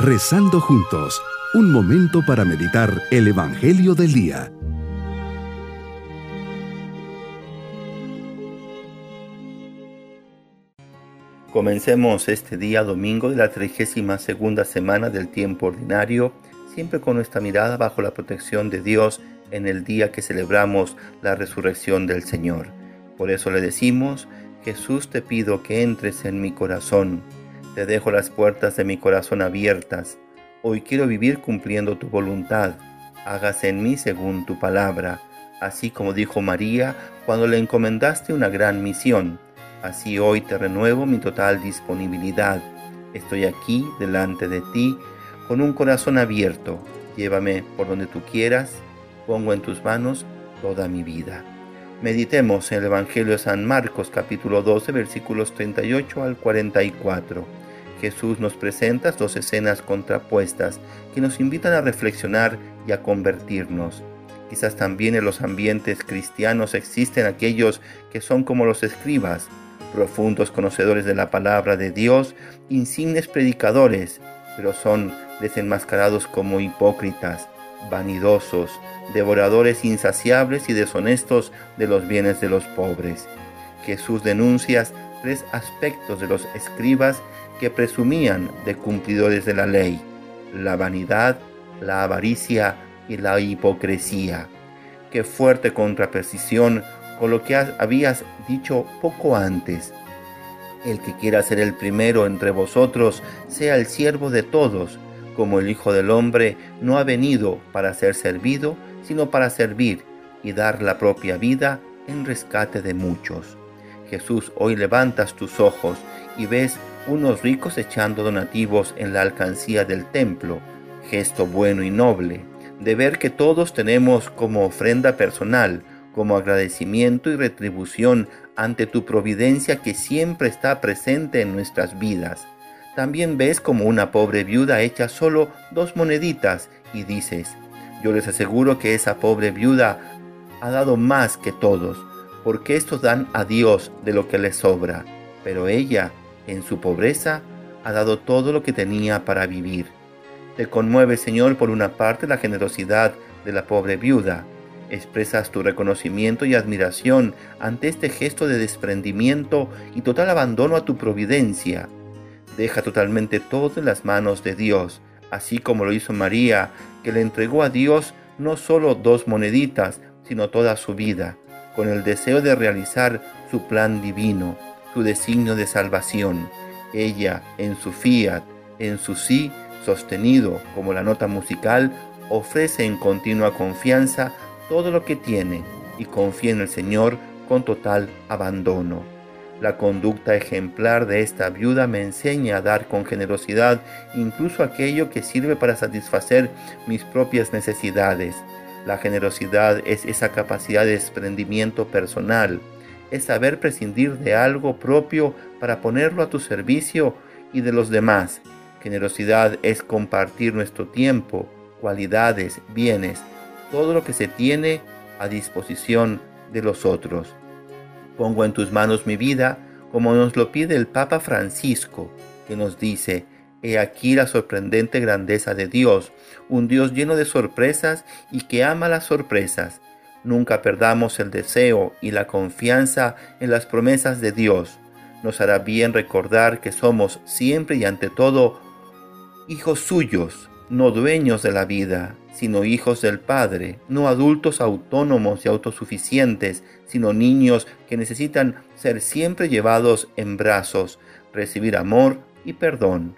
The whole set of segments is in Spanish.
Rezando juntos, un momento para meditar el Evangelio del Día. Comencemos este día domingo de la 32 segunda semana del tiempo ordinario, siempre con nuestra mirada bajo la protección de Dios en el día que celebramos la resurrección del Señor. Por eso le decimos, Jesús te pido que entres en mi corazón. Te dejo las puertas de mi corazón abiertas. Hoy quiero vivir cumpliendo tu voluntad. Hágase en mí según tu palabra, así como dijo María cuando le encomendaste una gran misión. Así hoy te renuevo mi total disponibilidad. Estoy aquí delante de ti con un corazón abierto. Llévame por donde tú quieras. Pongo en tus manos toda mi vida. Meditemos en el Evangelio de San Marcos capítulo 12 versículos 38 al 44. Jesús nos presenta dos escenas contrapuestas que nos invitan a reflexionar y a convertirnos. Quizás también en los ambientes cristianos existen aquellos que son como los escribas, profundos conocedores de la palabra de Dios, insignes predicadores, pero son desenmascarados como hipócritas, vanidosos, devoradores insaciables y deshonestos de los bienes de los pobres. Jesús denuncia tres aspectos de los escribas que presumían de cumplidores de la ley, la vanidad, la avaricia y la hipocresía. Qué fuerte contraposición con lo que habías dicho poco antes. El que quiera ser el primero entre vosotros, sea el siervo de todos, como el Hijo del Hombre no ha venido para ser servido, sino para servir y dar la propia vida en rescate de muchos. Jesús, hoy levantas tus ojos y ves unos ricos echando donativos en la alcancía del templo, gesto bueno y noble, de ver que todos tenemos como ofrenda personal, como agradecimiento y retribución ante tu providencia que siempre está presente en nuestras vidas. También ves como una pobre viuda echa solo dos moneditas y dices, yo les aseguro que esa pobre viuda ha dado más que todos, porque estos dan a Dios de lo que les sobra, pero ella, en su pobreza, ha dado todo lo que tenía para vivir. Te conmueve, Señor, por una parte la generosidad de la pobre viuda. Expresas tu reconocimiento y admiración ante este gesto de desprendimiento y total abandono a tu providencia. Deja totalmente todo en las manos de Dios, así como lo hizo María, que le entregó a Dios no solo dos moneditas, sino toda su vida, con el deseo de realizar su plan divino, su designio de salvación. Ella, en su fiat, en su sí, sostenido como la nota musical, ofrece en continua confianza todo lo que tiene y confía en el Señor con total abandono. La conducta ejemplar de esta viuda me enseña a dar con generosidad incluso aquello que sirve para satisfacer mis propias necesidades. La generosidad es esa capacidad de desprendimiento personal, es saber prescindir de algo propio para ponerlo a tu servicio y de los demás. Generosidad es compartir nuestro tiempo, cualidades, bienes, todo lo que se tiene a disposición de los otros. Pongo en tus manos mi vida, como nos lo pide el Papa Francisco, que nos dice, He aquí la sorprendente grandeza de Dios, un Dios lleno de sorpresas y que ama las sorpresas. Nunca perdamos el deseo y la confianza en las promesas de Dios. Nos hará bien recordar que somos siempre y ante todo hijos suyos, no dueños de la vida, sino hijos del Padre, no adultos autónomos y autosuficientes, sino niños que necesitan ser siempre llevados en brazos, recibir amor y perdón.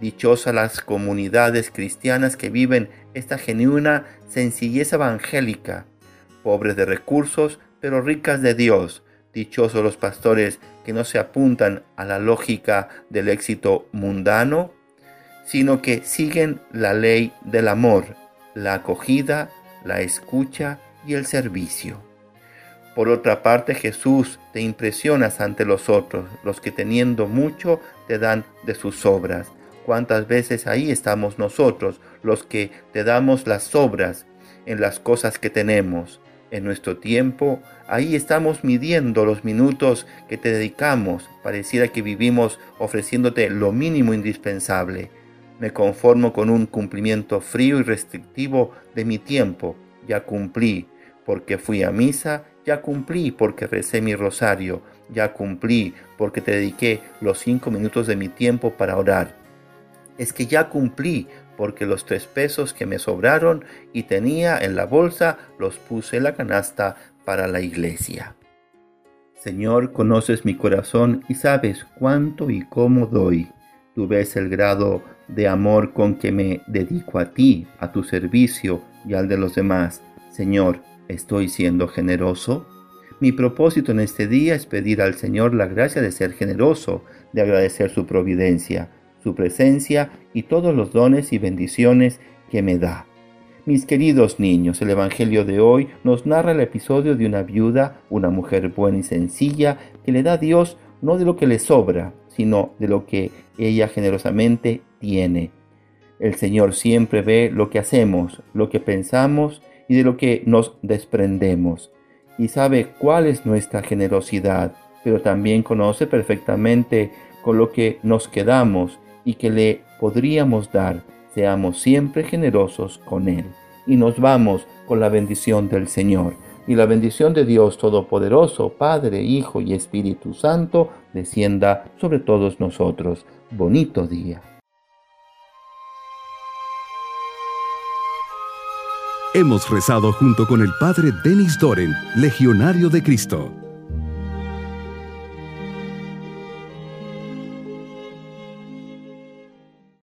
Dichosas las comunidades cristianas que viven esta genuina sencillez evangélica, pobres de recursos, pero ricas de Dios. Dichosos los pastores que no se apuntan a la lógica del éxito mundano, sino que siguen la ley del amor la acogida, la escucha y el servicio. Por otra parte, Jesús te impresionas ante los otros, los que teniendo mucho te dan de sus obras. ¿Cuántas veces ahí estamos nosotros, los que te damos las obras en las cosas que tenemos? En nuestro tiempo, ahí estamos midiendo los minutos que te dedicamos. Pareciera que vivimos ofreciéndote lo mínimo indispensable. Me conformo con un cumplimiento frío y restrictivo de mi tiempo. Ya cumplí porque fui a misa, ya cumplí porque recé mi rosario, ya cumplí porque te dediqué los cinco minutos de mi tiempo para orar. Es que ya cumplí porque los tres pesos que me sobraron y tenía en la bolsa los puse en la canasta para la iglesia. Señor, conoces mi corazón y sabes cuánto y cómo doy. Tú ves el grado de amor con que me dedico a ti, a tu servicio y al de los demás. Señor, ¿estoy siendo generoso? Mi propósito en este día es pedir al Señor la gracia de ser generoso, de agradecer su providencia, su presencia y todos los dones y bendiciones que me da. Mis queridos niños, el Evangelio de hoy nos narra el episodio de una viuda, una mujer buena y sencilla, que le da a Dios no de lo que le sobra, sino de lo que ella generosamente tiene. El Señor siempre ve lo que hacemos, lo que pensamos y de lo que nos desprendemos, y sabe cuál es nuestra generosidad, pero también conoce perfectamente con lo que nos quedamos y que le podríamos dar seamos siempre generosos con Él. Y nos vamos con la bendición del Señor. Y la bendición de Dios Todopoderoso, Padre, Hijo y Espíritu Santo, descienda sobre todos nosotros. Bonito día. Hemos rezado junto con el Padre Denis Doren, Legionario de Cristo.